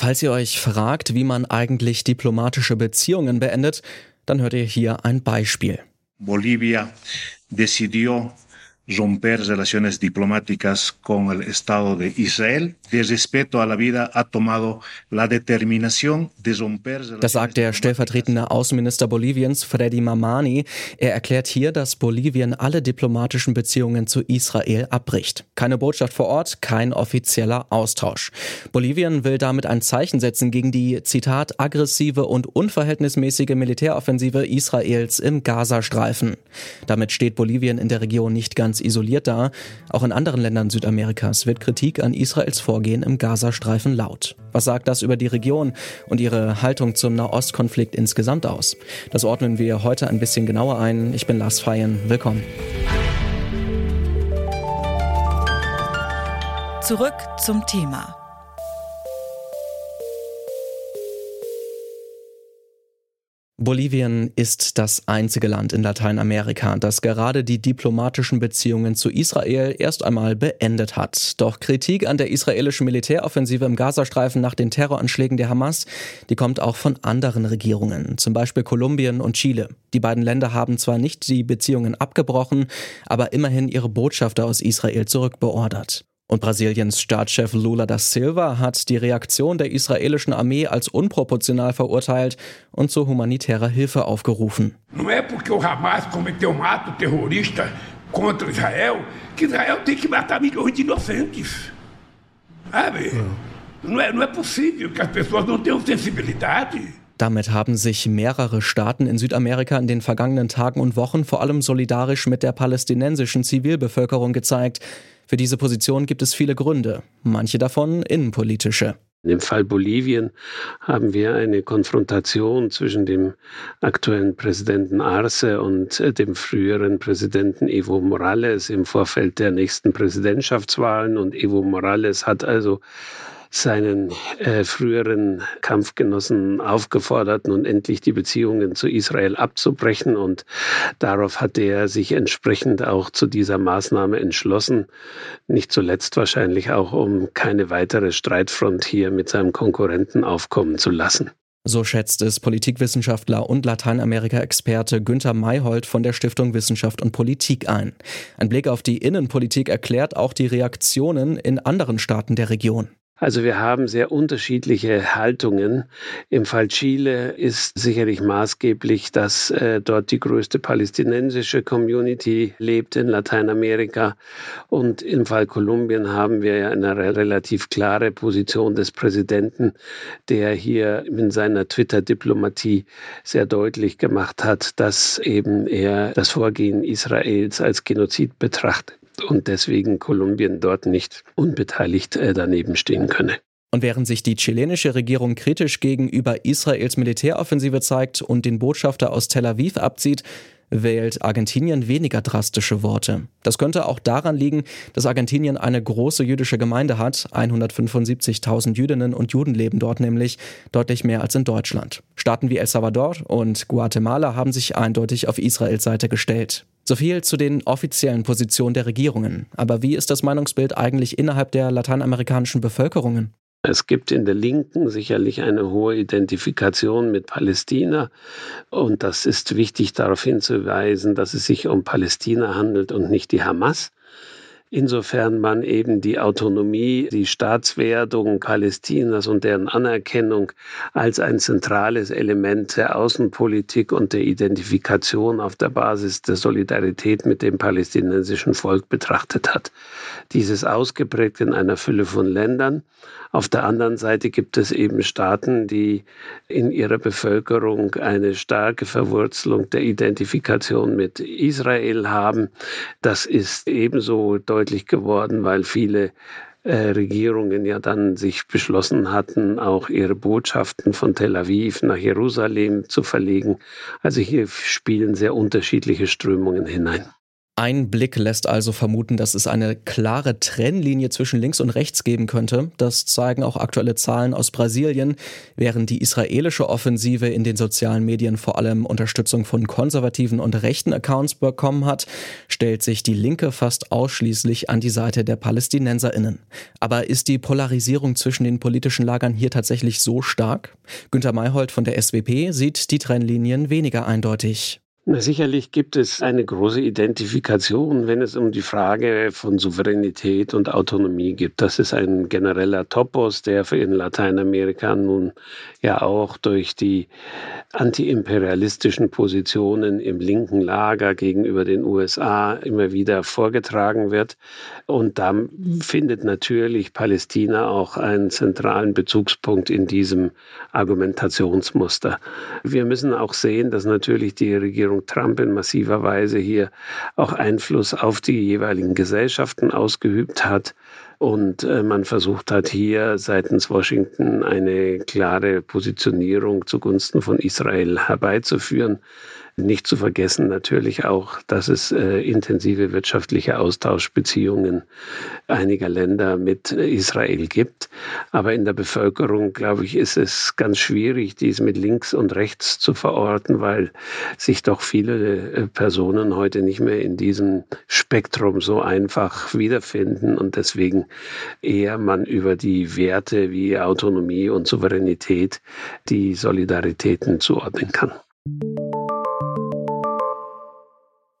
Falls ihr euch fragt, wie man eigentlich diplomatische Beziehungen beendet, dann hört ihr hier ein Beispiel. Bolivia decidió romper relaciones diplomáticas con el Estado de Israel. De respeto a la vida ha tomado la determinación de romper Das sagt der stellvertretende Außenminister Boliviens, Freddy Mamani. Er erklärt hier, dass Bolivien alle diplomatischen Beziehungen zu Israel abbricht. Keine Botschaft vor Ort, kein offizieller Austausch. Bolivien will damit ein Zeichen setzen gegen die, Zitat, aggressive und unverhältnismäßige Militäroffensive Israels im Gazastreifen. Damit steht Bolivien in der Region nicht ganz ganz isoliert da. Auch in anderen Ländern Südamerikas wird Kritik an Israels Vorgehen im Gazastreifen laut. Was sagt das über die Region und ihre Haltung zum Nahostkonflikt insgesamt aus? Das ordnen wir heute ein bisschen genauer ein. Ich bin Lars Feyen. Willkommen. Zurück zum Thema. Bolivien ist das einzige Land in Lateinamerika, das gerade die diplomatischen Beziehungen zu Israel erst einmal beendet hat. Doch Kritik an der israelischen Militäroffensive im Gazastreifen nach den Terroranschlägen der Hamas, die kommt auch von anderen Regierungen, zum Beispiel Kolumbien und Chile. Die beiden Länder haben zwar nicht die Beziehungen abgebrochen, aber immerhin ihre Botschafter aus Israel zurückbeordert. Und Brasiliens Staatschef Lula da Silva hat die Reaktion der israelischen Armee als unproportional verurteilt und zu humanitärer Hilfe aufgerufen. Não é porque o Hamas cometeu um ato terrorista contra Israel que Israel tem que matar milhões de inocentes. Sabe? Não é, não é possível que as pessoas não tenham sensibilidade. Damit haben sich mehrere Staaten in Südamerika in den vergangenen Tagen und Wochen vor allem solidarisch mit der palästinensischen Zivilbevölkerung gezeigt. Für diese Position gibt es viele Gründe, manche davon innenpolitische. Im Fall Bolivien haben wir eine Konfrontation zwischen dem aktuellen Präsidenten Arce und äh, dem früheren Präsidenten Evo Morales im Vorfeld der nächsten Präsidentschaftswahlen. Und Evo Morales hat also seinen äh, früheren Kampfgenossen aufgefordert, nun endlich die Beziehungen zu Israel abzubrechen. Und darauf hat er sich entsprechend auch zu dieser Maßnahme entschlossen. Nicht zuletzt wahrscheinlich auch, um keine weitere Streitfront hier mit seinem Konkurrenten aufkommen zu lassen. So schätzt es Politikwissenschaftler und Lateinamerika-Experte Günther Mayhold von der Stiftung Wissenschaft und Politik ein. Ein Blick auf die Innenpolitik erklärt auch die Reaktionen in anderen Staaten der Region. Also wir haben sehr unterschiedliche Haltungen. Im Fall Chile ist sicherlich maßgeblich, dass äh, dort die größte palästinensische Community lebt in Lateinamerika. Und im Fall Kolumbien haben wir ja eine relativ klare Position des Präsidenten, der hier in seiner Twitter-Diplomatie sehr deutlich gemacht hat, dass eben er das Vorgehen Israels als Genozid betrachtet und deswegen Kolumbien dort nicht unbeteiligt äh, daneben stehen könne. Und während sich die chilenische Regierung kritisch gegenüber Israels Militäroffensive zeigt und den Botschafter aus Tel Aviv abzieht, wählt Argentinien weniger drastische Worte. Das könnte auch daran liegen, dass Argentinien eine große jüdische Gemeinde hat. 175.000 Jüdinnen und Juden leben dort nämlich, deutlich mehr als in Deutschland. Staaten wie El Salvador und Guatemala haben sich eindeutig auf Israels Seite gestellt. So viel zu den offiziellen Positionen der Regierungen. Aber wie ist das Meinungsbild eigentlich innerhalb der lateinamerikanischen Bevölkerungen? Es gibt in der Linken sicherlich eine hohe Identifikation mit Palästina und das ist wichtig darauf hinzuweisen, dass es sich um Palästina handelt und nicht die Hamas insofern man eben die Autonomie, die Staatswerdung Palästinas und deren Anerkennung als ein zentrales Element der Außenpolitik und der Identifikation auf der Basis der Solidarität mit dem palästinensischen Volk betrachtet hat. Dieses ausgeprägt in einer Fülle von Ländern. Auf der anderen Seite gibt es eben Staaten, die in ihrer Bevölkerung eine starke Verwurzelung der Identifikation mit Israel haben. Das ist ebenso deutlich geworden, weil viele äh, Regierungen ja dann sich beschlossen hatten, auch ihre Botschaften von Tel Aviv nach Jerusalem zu verlegen. Also hier spielen sehr unterschiedliche Strömungen hinein. Ein Blick lässt also vermuten, dass es eine klare Trennlinie zwischen links und rechts geben könnte. Das zeigen auch aktuelle Zahlen aus Brasilien. Während die israelische Offensive in den sozialen Medien vor allem Unterstützung von konservativen und rechten Accounts bekommen hat, stellt sich die Linke fast ausschließlich an die Seite der Palästinenserinnen. Aber ist die Polarisierung zwischen den politischen Lagern hier tatsächlich so stark? Günter Mayhold von der SWP sieht die Trennlinien weniger eindeutig. Sicherlich gibt es eine große Identifikation, wenn es um die Frage von Souveränität und Autonomie geht. Das ist ein genereller Topos, der in Lateinamerika nun ja auch durch die antiimperialistischen Positionen im linken Lager gegenüber den USA immer wieder vorgetragen wird. Und da findet natürlich Palästina auch einen zentralen Bezugspunkt in diesem Argumentationsmuster. Wir müssen auch sehen, dass natürlich die Regierung Regierung Trump in massiver Weise hier auch Einfluss auf die jeweiligen Gesellschaften ausgeübt hat. Und äh, man versucht hat hier seitens Washington eine klare Positionierung zugunsten von Israel herbeizuführen. Nicht zu vergessen natürlich auch, dass es äh, intensive wirtschaftliche Austauschbeziehungen einiger Länder mit Israel gibt. Aber in der Bevölkerung, glaube ich, ist es ganz schwierig, dies mit links und rechts zu verorten, weil sich doch viele äh, Personen heute nicht mehr in diesem Spektrum so einfach wiederfinden und deswegen eher man über die Werte wie Autonomie und Souveränität die Solidaritäten zuordnen kann.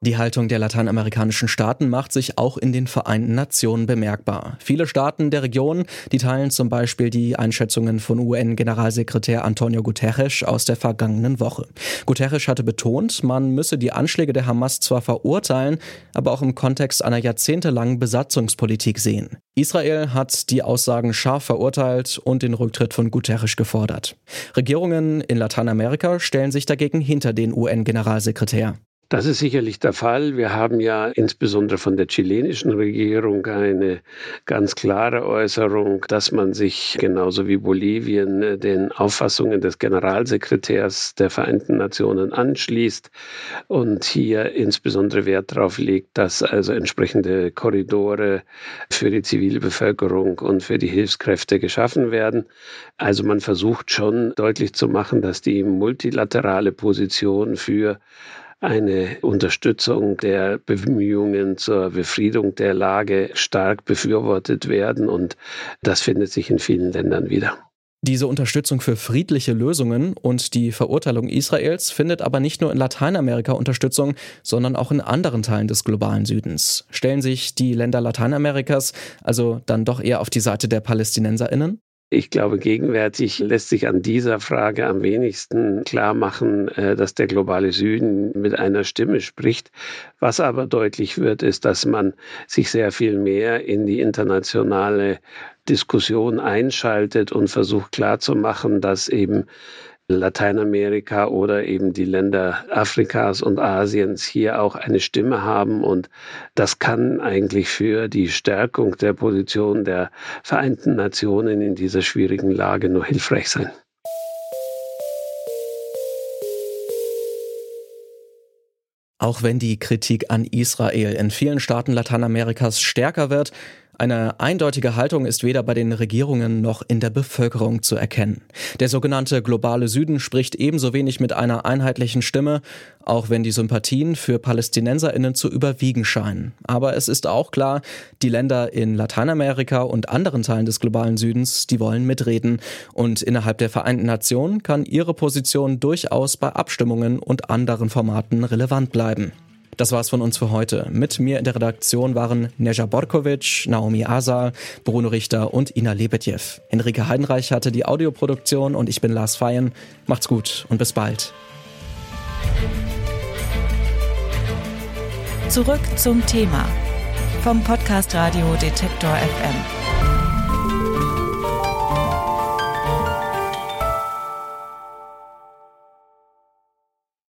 Die Haltung der lateinamerikanischen Staaten macht sich auch in den Vereinten Nationen bemerkbar. Viele Staaten der Region, die teilen zum Beispiel die Einschätzungen von UN-Generalsekretär Antonio Guterres aus der vergangenen Woche. Guterres hatte betont, man müsse die Anschläge der Hamas zwar verurteilen, aber auch im Kontext einer jahrzehntelangen Besatzungspolitik sehen. Israel hat die Aussagen scharf verurteilt und den Rücktritt von Guterres gefordert. Regierungen in Lateinamerika stellen sich dagegen hinter den UN-Generalsekretär. Das ist sicherlich der Fall. Wir haben ja insbesondere von der chilenischen Regierung eine ganz klare Äußerung, dass man sich genauso wie Bolivien äh, den Auffassungen des Generalsekretärs der Vereinten Nationen anschließt und hier insbesondere Wert darauf legt, dass also entsprechende Korridore für die Zivilbevölkerung und für die Hilfskräfte geschaffen werden. Also man versucht schon deutlich zu machen, dass die multilaterale Position für eine Unterstützung der Bemühungen zur Befriedung der Lage stark befürwortet werden. Und das findet sich in vielen Ländern wieder. Diese Unterstützung für friedliche Lösungen und die Verurteilung Israels findet aber nicht nur in Lateinamerika Unterstützung, sondern auch in anderen Teilen des globalen Südens. Stellen sich die Länder Lateinamerikas also dann doch eher auf die Seite der Palästinenserinnen? Ich glaube, gegenwärtig lässt sich an dieser Frage am wenigsten klar machen, äh, dass der globale Süden mit einer Stimme spricht. Was aber deutlich wird, ist, dass man sich sehr viel mehr in die internationale Diskussion einschaltet und versucht klarzumachen, dass eben Lateinamerika oder eben die Länder Afrikas und Asiens hier auch eine Stimme haben. Und das kann eigentlich für die Stärkung der Position der Vereinten Nationen in dieser schwierigen Lage nur hilfreich sein. Auch wenn die Kritik an Israel in vielen Staaten Lateinamerikas stärker wird, eine eindeutige Haltung ist weder bei den Regierungen noch in der Bevölkerung zu erkennen. Der sogenannte globale Süden spricht ebenso wenig mit einer einheitlichen Stimme, auch wenn die Sympathien für Palästinenserinnen zu überwiegen scheinen. Aber es ist auch klar, die Länder in Lateinamerika und anderen Teilen des globalen Südens, die wollen mitreden. Und innerhalb der Vereinten Nationen kann ihre Position durchaus bei Abstimmungen und anderen Formaten relevant bleiben. Das war's von uns für heute. Mit mir in der Redaktion waren Neja Borkovic, Naomi Asal, Bruno Richter und Ina Lebetjew. Enrique Heidenreich hatte die Audioproduktion und ich bin Lars Feyen. Macht's gut und bis bald. Zurück zum Thema vom Podcast Radio Detektor FM.